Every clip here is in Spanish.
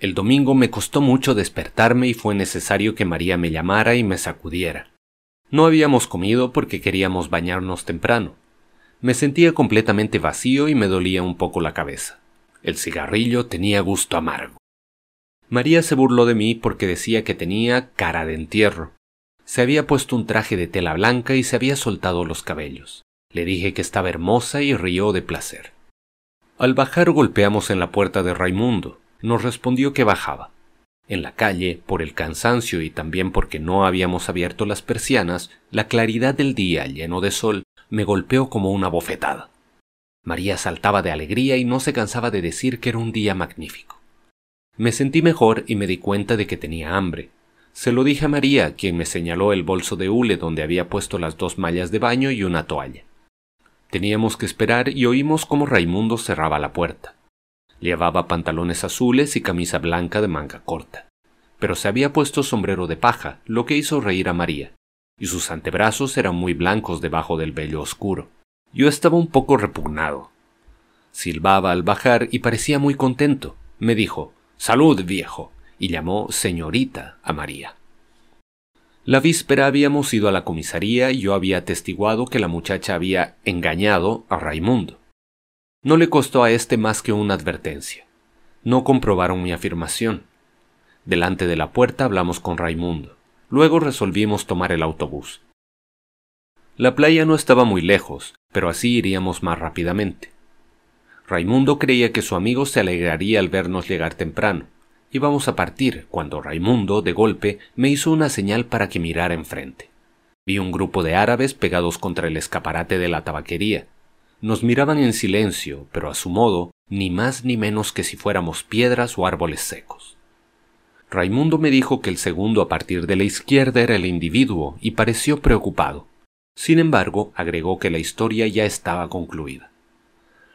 El domingo me costó mucho despertarme y fue necesario que María me llamara y me sacudiera. No habíamos comido porque queríamos bañarnos temprano. Me sentía completamente vacío y me dolía un poco la cabeza. El cigarrillo tenía gusto amargo. María se burló de mí porque decía que tenía cara de entierro. Se había puesto un traje de tela blanca y se había soltado los cabellos. Le dije que estaba hermosa y rió de placer. Al bajar golpeamos en la puerta de Raimundo nos respondió que bajaba. En la calle, por el cansancio y también porque no habíamos abierto las persianas, la claridad del día lleno de sol me golpeó como una bofetada. María saltaba de alegría y no se cansaba de decir que era un día magnífico. Me sentí mejor y me di cuenta de que tenía hambre. Se lo dije a María, quien me señaló el bolso de hule donde había puesto las dos mallas de baño y una toalla. Teníamos que esperar y oímos cómo Raimundo cerraba la puerta. Llevaba pantalones azules y camisa blanca de manga corta, pero se había puesto sombrero de paja, lo que hizo reír a María, y sus antebrazos eran muy blancos debajo del vello oscuro. Yo estaba un poco repugnado. Silbaba al bajar y parecía muy contento. Me dijo Salud, viejo, y llamó señorita a María. La víspera habíamos ido a la comisaría y yo había atestiguado que la muchacha había engañado a Raimundo. No le costó a éste más que una advertencia. No comprobaron mi afirmación. Delante de la puerta hablamos con Raimundo. Luego resolvimos tomar el autobús. La playa no estaba muy lejos, pero así iríamos más rápidamente. Raimundo creía que su amigo se alegraría al vernos llegar temprano. Íbamos a partir cuando Raimundo, de golpe, me hizo una señal para que mirara enfrente. Vi un grupo de árabes pegados contra el escaparate de la tabaquería, nos miraban en silencio, pero a su modo, ni más ni menos que si fuéramos piedras o árboles secos. Raimundo me dijo que el segundo a partir de la izquierda era el individuo y pareció preocupado. Sin embargo, agregó que la historia ya estaba concluida.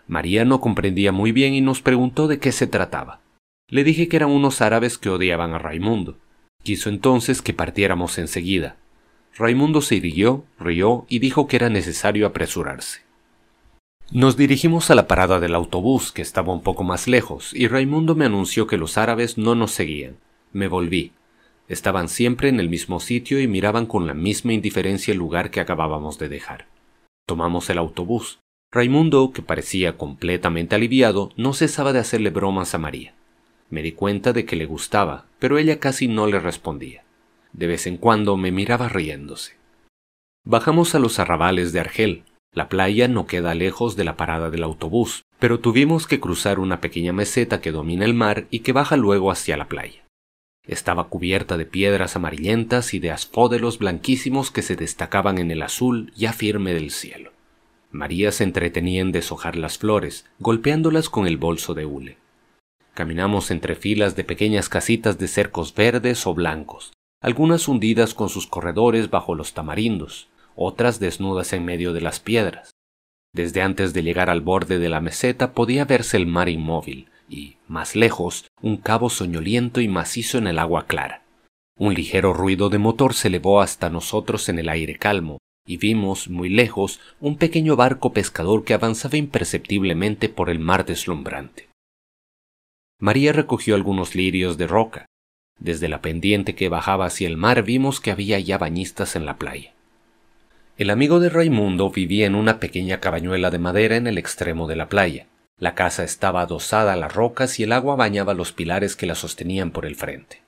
María no comprendía muy bien y nos preguntó de qué se trataba. Le dije que eran unos árabes que odiaban a Raimundo. Quiso entonces que partiéramos enseguida. Raimundo se irguió, rió y dijo que era necesario apresurarse. Nos dirigimos a la parada del autobús, que estaba un poco más lejos, y Raimundo me anunció que los árabes no nos seguían. Me volví. Estaban siempre en el mismo sitio y miraban con la misma indiferencia el lugar que acabábamos de dejar. Tomamos el autobús. Raimundo, que parecía completamente aliviado, no cesaba de hacerle bromas a María. Me di cuenta de que le gustaba, pero ella casi no le respondía. De vez en cuando me miraba riéndose. Bajamos a los arrabales de Argel, la playa no queda lejos de la parada del autobús, pero tuvimos que cruzar una pequeña meseta que domina el mar y que baja luego hacia la playa. Estaba cubierta de piedras amarillentas y de asfódelos blanquísimos que se destacaban en el azul ya firme del cielo. María se entretenía en deshojar las flores, golpeándolas con el bolso de hule. Caminamos entre filas de pequeñas casitas de cercos verdes o blancos, algunas hundidas con sus corredores bajo los tamarindos, otras desnudas en medio de las piedras. Desde antes de llegar al borde de la meseta podía verse el mar inmóvil y, más lejos, un cabo soñoliento y macizo en el agua clara. Un ligero ruido de motor se elevó hasta nosotros en el aire calmo, y vimos, muy lejos, un pequeño barco pescador que avanzaba imperceptiblemente por el mar deslumbrante. María recogió algunos lirios de roca. Desde la pendiente que bajaba hacia el mar vimos que había ya bañistas en la playa. El amigo de Raimundo vivía en una pequeña cabañuela de madera en el extremo de la playa. La casa estaba adosada a las rocas y el agua bañaba los pilares que la sostenían por el frente.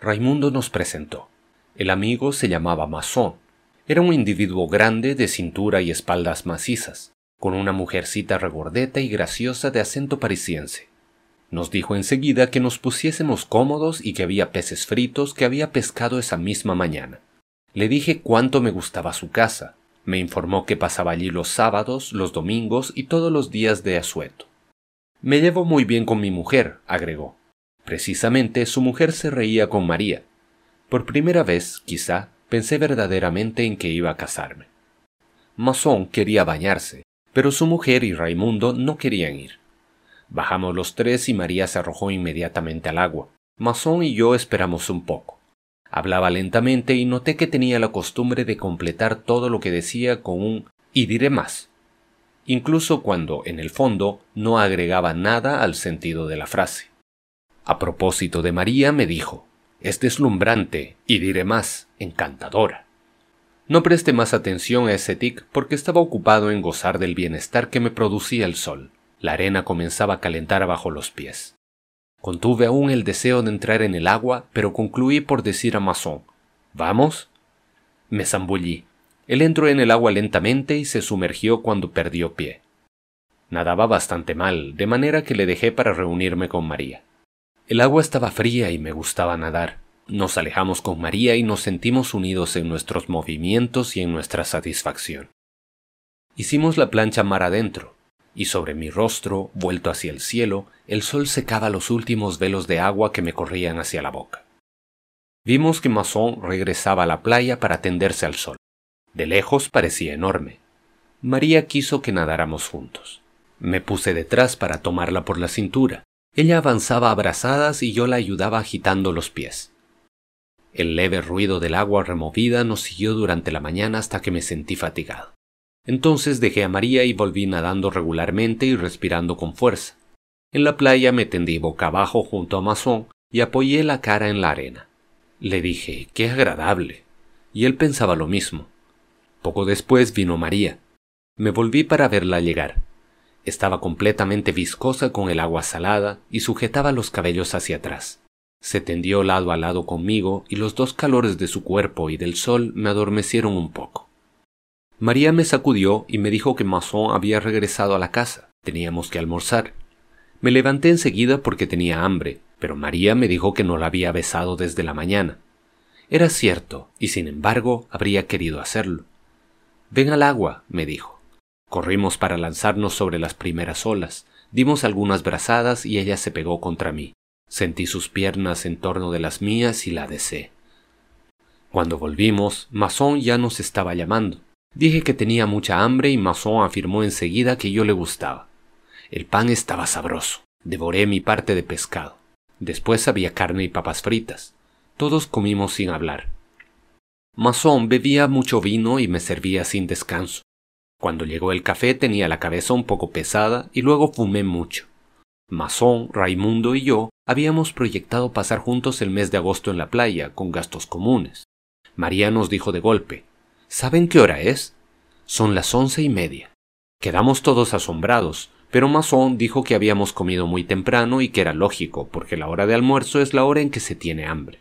Raimundo nos presentó. El amigo se llamaba Masón. Era un individuo grande de cintura y espaldas macizas, con una mujercita regordeta y graciosa de acento parisiense. Nos dijo enseguida que nos pusiésemos cómodos y que había peces fritos que había pescado esa misma mañana. Le dije cuánto me gustaba su casa. Me informó que pasaba allí los sábados, los domingos y todos los días de asueto. Me llevo muy bien con mi mujer, agregó. Precisamente su mujer se reía con María. Por primera vez, quizá, pensé verdaderamente en que iba a casarme. Masón quería bañarse, pero su mujer y Raimundo no querían ir. Bajamos los tres y María se arrojó inmediatamente al agua. Masón y yo esperamos un poco. Hablaba lentamente y noté que tenía la costumbre de completar todo lo que decía con un y diré más, incluso cuando, en el fondo, no agregaba nada al sentido de la frase. A propósito de María, me dijo, es deslumbrante y diré más, encantadora. No presté más atención a ese tic porque estaba ocupado en gozar del bienestar que me producía el sol. La arena comenzaba a calentar bajo los pies. Contuve aún el deseo de entrar en el agua, pero concluí por decir a Masson, ¿Vamos? Me zambullí. Él entró en el agua lentamente y se sumergió cuando perdió pie. Nadaba bastante mal, de manera que le dejé para reunirme con María. El agua estaba fría y me gustaba nadar. Nos alejamos con María y nos sentimos unidos en nuestros movimientos y en nuestra satisfacción. Hicimos la plancha mar adentro, y sobre mi rostro, vuelto hacia el cielo, el sol secaba los últimos velos de agua que me corrían hacia la boca. Vimos que Masson regresaba a la playa para tenderse al sol. De lejos parecía enorme. María quiso que nadáramos juntos. Me puse detrás para tomarla por la cintura. Ella avanzaba abrazadas y yo la ayudaba agitando los pies. El leve ruido del agua removida nos siguió durante la mañana hasta que me sentí fatigado. Entonces dejé a María y volví nadando regularmente y respirando con fuerza. En la playa me tendí boca abajo junto a Masón y apoyé la cara en la arena. Le dije, qué agradable. Y él pensaba lo mismo. Poco después vino María. Me volví para verla llegar. Estaba completamente viscosa con el agua salada y sujetaba los cabellos hacia atrás. Se tendió lado a lado conmigo y los dos calores de su cuerpo y del sol me adormecieron un poco. María me sacudió y me dijo que Masson había regresado a la casa. Teníamos que almorzar. Me levanté enseguida porque tenía hambre, pero María me dijo que no la había besado desde la mañana. Era cierto, y sin embargo habría querido hacerlo. Ven al agua, me dijo. Corrimos para lanzarnos sobre las primeras olas, dimos algunas brazadas y ella se pegó contra mí. Sentí sus piernas en torno de las mías y la deseé. Cuando volvimos, Masson ya nos estaba llamando. Dije que tenía mucha hambre y Masson afirmó enseguida que yo le gustaba. El pan estaba sabroso. Devoré mi parte de pescado. Después había carne y papas fritas. Todos comimos sin hablar. Masson bebía mucho vino y me servía sin descanso. Cuando llegó el café tenía la cabeza un poco pesada y luego fumé mucho. Masón, Raimundo y yo habíamos proyectado pasar juntos el mes de agosto en la playa, con gastos comunes. María nos dijo de golpe, ¿Saben qué hora es? Son las once y media. Quedamos todos asombrados, pero Masón dijo que habíamos comido muy temprano y que era lógico, porque la hora de almuerzo es la hora en que se tiene hambre.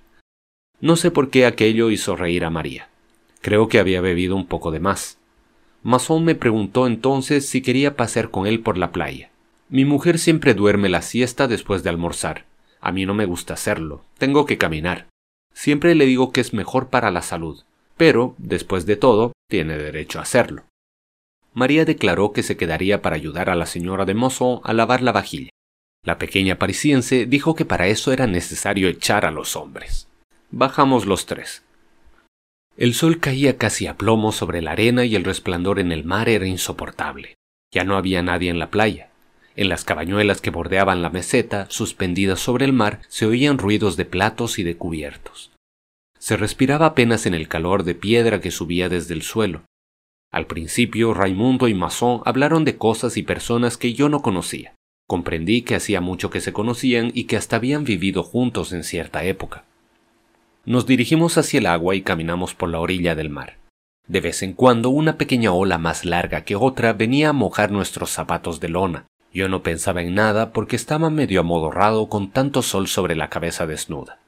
No sé por qué aquello hizo reír a María. Creo que había bebido un poco de más. Masón me preguntó entonces si quería pasear con él por la playa. Mi mujer siempre duerme la siesta después de almorzar. A mí no me gusta hacerlo. Tengo que caminar. Siempre le digo que es mejor para la salud, pero, después de todo, tiene derecho a hacerlo. María declaró que se quedaría para ayudar a la señora de Mozo a lavar la vajilla. La pequeña parisiense dijo que para eso era necesario echar a los hombres. Bajamos los tres. El sol caía casi a plomo sobre la arena y el resplandor en el mar era insoportable. Ya no había nadie en la playa. En las cabañuelas que bordeaban la meseta, suspendidas sobre el mar, se oían ruidos de platos y de cubiertos. Se respiraba apenas en el calor de piedra que subía desde el suelo. Al principio, Raimundo y Masson hablaron de cosas y personas que yo no conocía. Comprendí que hacía mucho que se conocían y que hasta habían vivido juntos en cierta época. Nos dirigimos hacia el agua y caminamos por la orilla del mar. De vez en cuando una pequeña ola más larga que otra venía a mojar nuestros zapatos de lona, yo no pensaba en nada porque estaba medio amodorrado con tanto sol sobre la cabeza desnuda.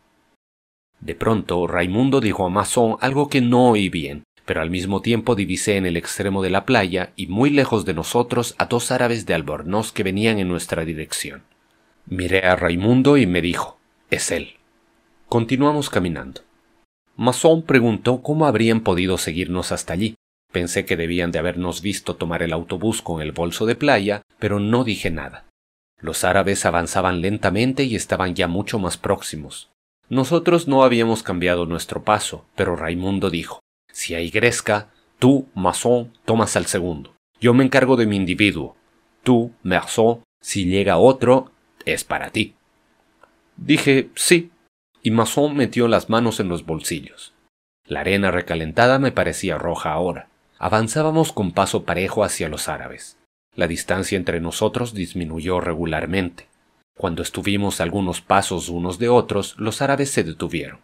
De pronto, Raimundo dijo a Masón algo que no oí bien, pero al mismo tiempo divisé en el extremo de la playa y muy lejos de nosotros a dos árabes de albornoz que venían en nuestra dirección. Miré a Raimundo y me dijo, es él. Continuamos caminando. Masón preguntó cómo habrían podido seguirnos hasta allí, Pensé que debían de habernos visto tomar el autobús con el bolso de playa, pero no dije nada. Los árabes avanzaban lentamente y estaban ya mucho más próximos. Nosotros no habíamos cambiado nuestro paso, pero Raimundo dijo, si hay gresca, tú, masón, tomas al segundo. Yo me encargo de mi individuo. Tú, masón, si llega otro, es para ti. Dije, sí, y masón metió las manos en los bolsillos. La arena recalentada me parecía roja ahora. Avanzábamos con paso parejo hacia los árabes. La distancia entre nosotros disminuyó regularmente. Cuando estuvimos algunos pasos unos de otros, los árabes se detuvieron.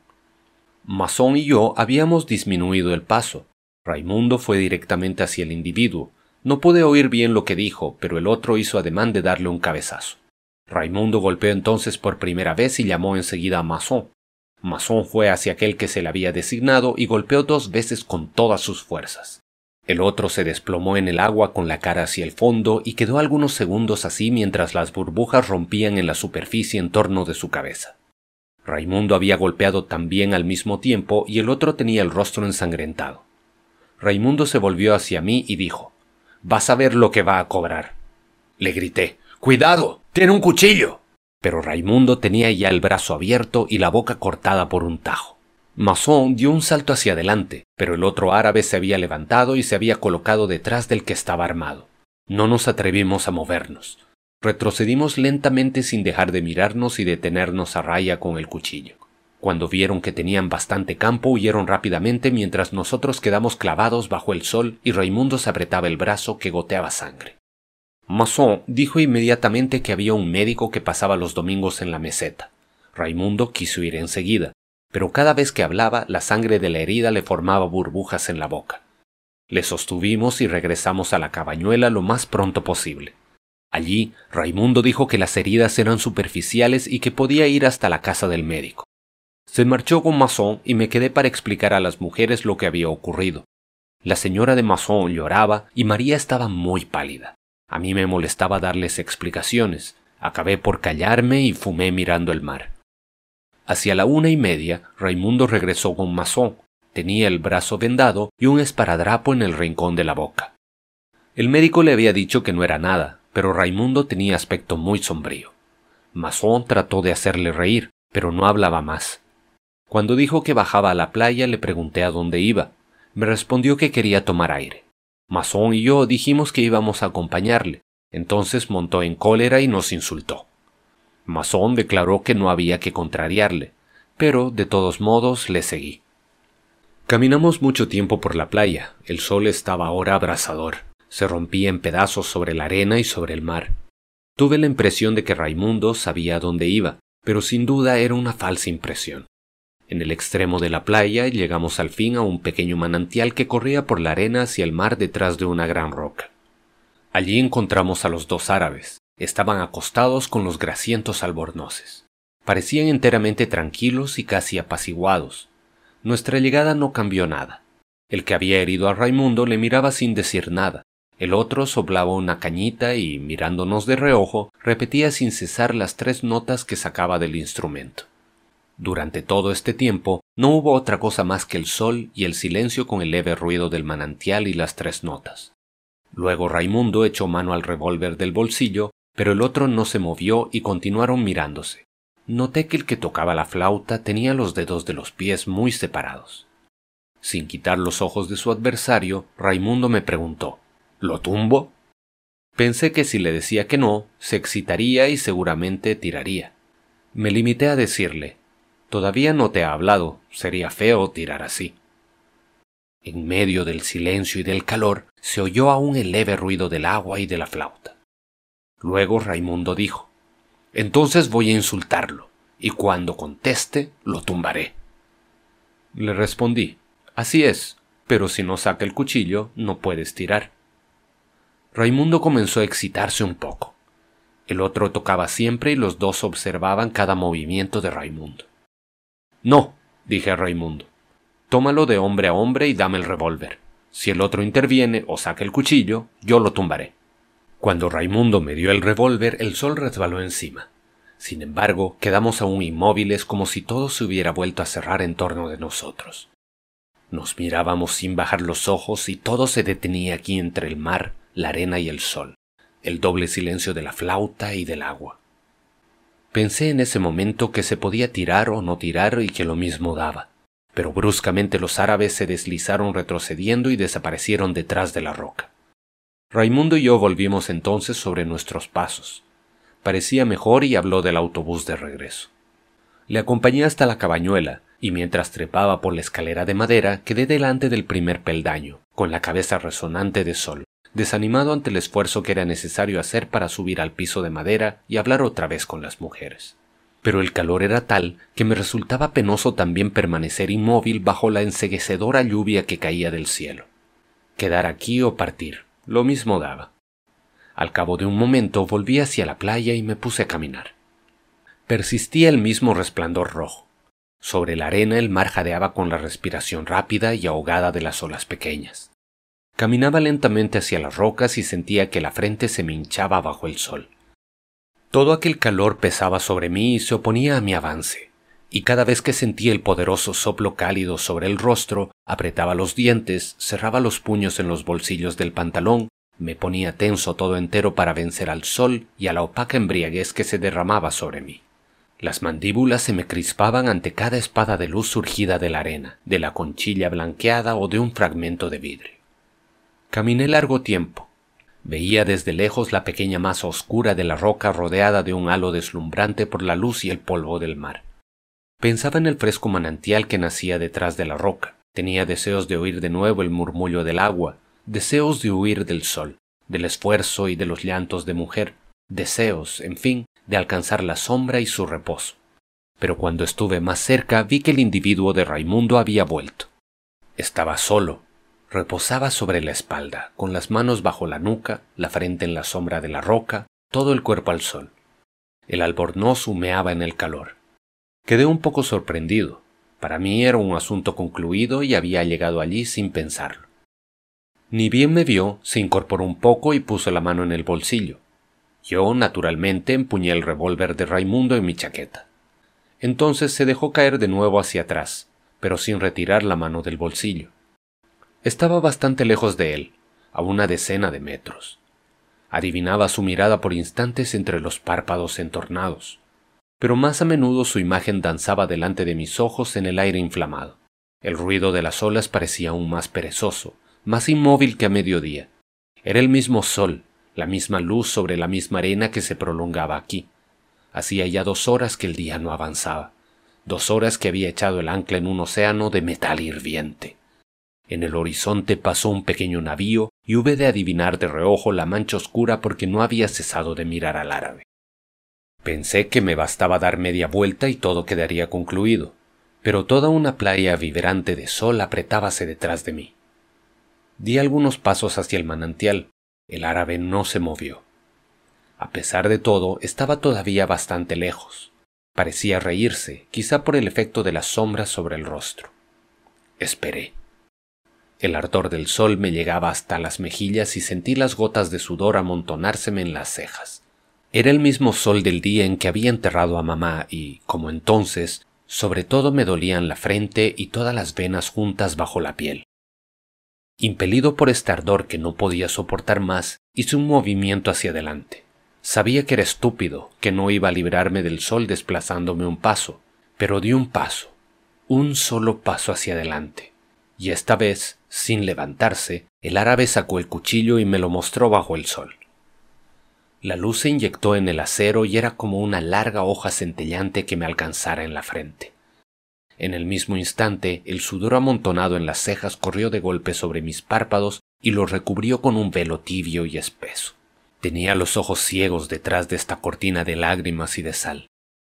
Masón y yo habíamos disminuido el paso. Raimundo fue directamente hacia el individuo. No pude oír bien lo que dijo, pero el otro hizo ademán de darle un cabezazo. Raimundo golpeó entonces por primera vez y llamó enseguida a Masón. Masón fue hacia aquel que se le había designado y golpeó dos veces con todas sus fuerzas. El otro se desplomó en el agua con la cara hacia el fondo y quedó algunos segundos así mientras las burbujas rompían en la superficie en torno de su cabeza. Raimundo había golpeado también al mismo tiempo y el otro tenía el rostro ensangrentado. Raimundo se volvió hacia mí y dijo Vas a ver lo que va a cobrar. Le grité Cuidado. Tiene un cuchillo. Pero Raimundo tenía ya el brazo abierto y la boca cortada por un tajo. Masson dio un salto hacia adelante, pero el otro árabe se había levantado y se había colocado detrás del que estaba armado. No nos atrevimos a movernos. Retrocedimos lentamente sin dejar de mirarnos y detenernos a raya con el cuchillo. Cuando vieron que tenían bastante campo, huyeron rápidamente mientras nosotros quedamos clavados bajo el sol y Raimundo se apretaba el brazo que goteaba sangre. Masson dijo inmediatamente que había un médico que pasaba los domingos en la meseta. Raimundo quiso ir enseguida, pero cada vez que hablaba la sangre de la herida le formaba burbujas en la boca. Le sostuvimos y regresamos a la cabañuela lo más pronto posible. Allí, Raimundo dijo que las heridas eran superficiales y que podía ir hasta la casa del médico. Se marchó con Masson y me quedé para explicar a las mujeres lo que había ocurrido. La señora de Masson lloraba y María estaba muy pálida. A mí me molestaba darles explicaciones. Acabé por callarme y fumé mirando el mar. Hacia la una y media, Raimundo regresó con Masson. Tenía el brazo vendado y un esparadrapo en el rincón de la boca. El médico le había dicho que no era nada, pero Raimundo tenía aspecto muy sombrío. Masson trató de hacerle reír, pero no hablaba más. Cuando dijo que bajaba a la playa le pregunté a dónde iba. Me respondió que quería tomar aire. Masón y yo dijimos que íbamos a acompañarle. Entonces montó en cólera y nos insultó. Masón declaró que no había que contrariarle, pero de todos modos le seguí. Caminamos mucho tiempo por la playa. El sol estaba ahora abrasador se rompía en pedazos sobre la arena y sobre el mar. Tuve la impresión de que Raimundo sabía dónde iba, pero sin duda era una falsa impresión. En el extremo de la playa llegamos al fin a un pequeño manantial que corría por la arena hacia el mar detrás de una gran roca. Allí encontramos a los dos árabes. Estaban acostados con los grasientos albornoces. Parecían enteramente tranquilos y casi apaciguados. Nuestra llegada no cambió nada. El que había herido a Raimundo le miraba sin decir nada, el otro soplaba una cañita y, mirándonos de reojo, repetía sin cesar las tres notas que sacaba del instrumento. Durante todo este tiempo no hubo otra cosa más que el sol y el silencio con el leve ruido del manantial y las tres notas. Luego Raimundo echó mano al revólver del bolsillo, pero el otro no se movió y continuaron mirándose. Noté que el que tocaba la flauta tenía los dedos de los pies muy separados. Sin quitar los ojos de su adversario, Raimundo me preguntó ¿Lo tumbo? Pensé que si le decía que no, se excitaría y seguramente tiraría. Me limité a decirle, todavía no te ha hablado, sería feo tirar así. En medio del silencio y del calor se oyó aún el leve ruido del agua y de la flauta. Luego Raimundo dijo, Entonces voy a insultarlo, y cuando conteste lo tumbaré. Le respondí, Así es, pero si no saca el cuchillo no puedes tirar. Raimundo comenzó a excitarse un poco. El otro tocaba siempre y los dos observaban cada movimiento de Raimundo. No, dije a Raimundo. Tómalo de hombre a hombre y dame el revólver. Si el otro interviene o saca el cuchillo, yo lo tumbaré. Cuando Raimundo me dio el revólver, el sol resbaló encima. Sin embargo, quedamos aún inmóviles como si todo se hubiera vuelto a cerrar en torno de nosotros. Nos mirábamos sin bajar los ojos y todo se detenía aquí entre el mar, la arena y el sol, el doble silencio de la flauta y del agua. Pensé en ese momento que se podía tirar o no tirar y que lo mismo daba, pero bruscamente los árabes se deslizaron retrocediendo y desaparecieron detrás de la roca. Raimundo y yo volvimos entonces sobre nuestros pasos. Parecía mejor y habló del autobús de regreso. Le acompañé hasta la cabañuela, y mientras trepaba por la escalera de madera quedé delante del primer peldaño, con la cabeza resonante de sol, desanimado ante el esfuerzo que era necesario hacer para subir al piso de madera y hablar otra vez con las mujeres. Pero el calor era tal que me resultaba penoso también permanecer inmóvil bajo la enseguecedora lluvia que caía del cielo. Quedar aquí o partir, lo mismo daba. Al cabo de un momento volví hacia la playa y me puse a caminar. Persistía el mismo resplandor rojo. Sobre la arena el mar jadeaba con la respiración rápida y ahogada de las olas pequeñas. Caminaba lentamente hacia las rocas y sentía que la frente se me hinchaba bajo el sol. Todo aquel calor pesaba sobre mí y se oponía a mi avance, y cada vez que sentía el poderoso soplo cálido sobre el rostro, apretaba los dientes, cerraba los puños en los bolsillos del pantalón, me ponía tenso todo entero para vencer al sol y a la opaca embriaguez que se derramaba sobre mí. Las mandíbulas se me crispaban ante cada espada de luz surgida de la arena, de la conchilla blanqueada o de un fragmento de vidrio. Caminé largo tiempo. Veía desde lejos la pequeña masa oscura de la roca rodeada de un halo deslumbrante por la luz y el polvo del mar. Pensaba en el fresco manantial que nacía detrás de la roca. Tenía deseos de oír de nuevo el murmullo del agua, deseos de huir del sol, del esfuerzo y de los llantos de mujer, deseos, en fin, de alcanzar la sombra y su reposo. Pero cuando estuve más cerca vi que el individuo de Raimundo había vuelto. Estaba solo, Reposaba sobre la espalda, con las manos bajo la nuca, la frente en la sombra de la roca, todo el cuerpo al sol. El albornoz humeaba en el calor. Quedé un poco sorprendido. Para mí era un asunto concluido y había llegado allí sin pensarlo. Ni bien me vio, se incorporó un poco y puso la mano en el bolsillo. Yo, naturalmente, empuñé el revólver de Raimundo en mi chaqueta. Entonces se dejó caer de nuevo hacia atrás, pero sin retirar la mano del bolsillo. Estaba bastante lejos de él, a una decena de metros. Adivinaba su mirada por instantes entre los párpados entornados, pero más a menudo su imagen danzaba delante de mis ojos en el aire inflamado. El ruido de las olas parecía aún más perezoso, más inmóvil que a mediodía. Era el mismo sol, la misma luz sobre la misma arena que se prolongaba aquí. Hacía ya dos horas que el día no avanzaba, dos horas que había echado el ancla en un océano de metal hirviente. En el horizonte pasó un pequeño navío y hube de adivinar de reojo la mancha oscura porque no había cesado de mirar al árabe. Pensé que me bastaba dar media vuelta y todo quedaría concluido, pero toda una playa vibrante de sol apretábase detrás de mí. Di algunos pasos hacia el manantial. El árabe no se movió. A pesar de todo, estaba todavía bastante lejos. Parecía reírse, quizá por el efecto de las sombras sobre el rostro. Esperé. El ardor del sol me llegaba hasta las mejillas y sentí las gotas de sudor amontonárseme en las cejas. Era el mismo sol del día en que había enterrado a mamá y, como entonces, sobre todo me dolían la frente y todas las venas juntas bajo la piel. Impelido por este ardor que no podía soportar más, hice un movimiento hacia adelante. Sabía que era estúpido, que no iba a librarme del sol desplazándome un paso, pero di un paso, un solo paso hacia adelante y esta vez, sin levantarse, el árabe sacó el cuchillo y me lo mostró bajo el sol. La luz se inyectó en el acero y era como una larga hoja centellante que me alcanzara en la frente. En el mismo instante, el sudor amontonado en las cejas corrió de golpe sobre mis párpados y los recubrió con un velo tibio y espeso. Tenía los ojos ciegos detrás de esta cortina de lágrimas y de sal.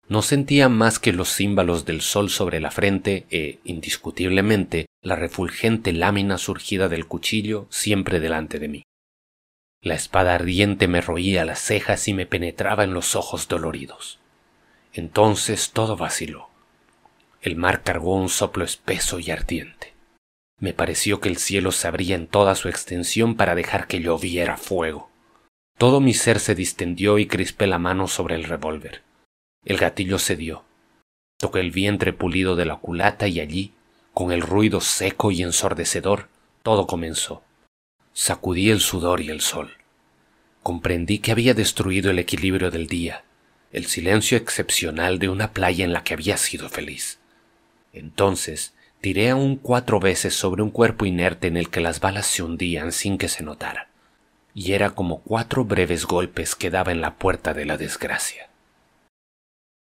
No sentía más que los címbalos del sol sobre la frente e, indiscutiblemente, la refulgente lámina surgida del cuchillo siempre delante de mí. La espada ardiente me roía las cejas y me penetraba en los ojos doloridos. Entonces todo vaciló. El mar cargó un soplo espeso y ardiente. Me pareció que el cielo se abría en toda su extensión para dejar que lloviera fuego. Todo mi ser se distendió y crispé la mano sobre el revólver. El gatillo cedió. Toqué el vientre pulido de la culata y allí, con el ruido seco y ensordecedor, todo comenzó. Sacudí el sudor y el sol. Comprendí que había destruido el equilibrio del día, el silencio excepcional de una playa en la que había sido feliz. Entonces tiré aún cuatro veces sobre un cuerpo inerte en el que las balas se hundían sin que se notara, y era como cuatro breves golpes que daba en la puerta de la desgracia.